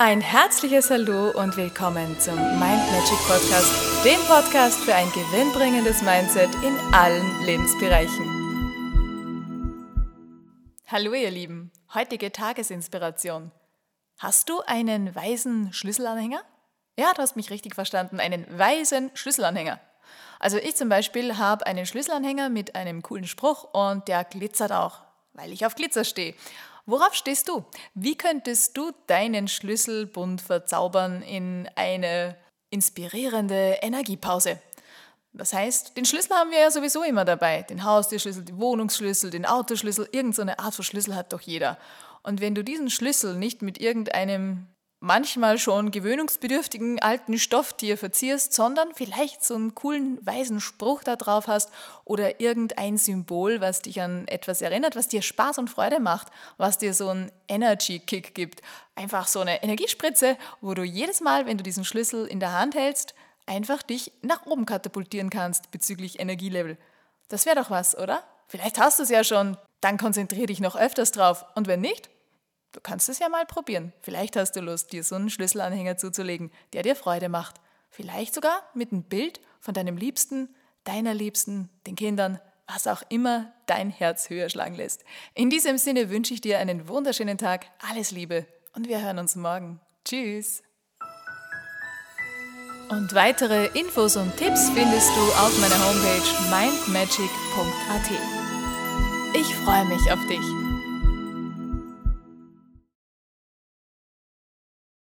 Ein herzliches Hallo und willkommen zum Mind Magic Podcast, dem Podcast für ein gewinnbringendes Mindset in allen Lebensbereichen. Hallo ihr Lieben, heutige Tagesinspiration. Hast du einen weisen Schlüsselanhänger? Ja, du hast mich richtig verstanden, einen weisen Schlüsselanhänger. Also ich zum Beispiel habe einen Schlüsselanhänger mit einem coolen Spruch und der glitzert auch, weil ich auf Glitzer stehe. Worauf stehst du? Wie könntest du deinen Schlüsselbund verzaubern in eine inspirierende Energiepause? Das heißt, den Schlüssel haben wir ja sowieso immer dabei. Den Haustürschlüssel, den Wohnungsschlüssel, den Autoschlüssel, irgendeine Art von Schlüssel hat doch jeder. Und wenn du diesen Schlüssel nicht mit irgendeinem manchmal schon gewöhnungsbedürftigen alten Stofftier verzierst, sondern vielleicht so einen coolen weisen Spruch da drauf hast oder irgendein Symbol, was dich an etwas erinnert, was dir Spaß und Freude macht, was dir so einen Energy-Kick gibt. Einfach so eine Energiespritze, wo du jedes Mal, wenn du diesen Schlüssel in der Hand hältst, einfach dich nach oben katapultieren kannst bezüglich Energielevel. Das wäre doch was, oder? Vielleicht hast du es ja schon, dann konzentriere dich noch öfters drauf. Und wenn nicht, Du kannst es ja mal probieren. Vielleicht hast du Lust, dir so einen Schlüsselanhänger zuzulegen, der dir Freude macht. Vielleicht sogar mit einem Bild von deinem Liebsten, deiner Liebsten, den Kindern, was auch immer dein Herz höher schlagen lässt. In diesem Sinne wünsche ich dir einen wunderschönen Tag, alles Liebe und wir hören uns morgen. Tschüss! Und weitere Infos und Tipps findest du auf meiner Homepage mindmagic.at. Ich freue mich auf dich.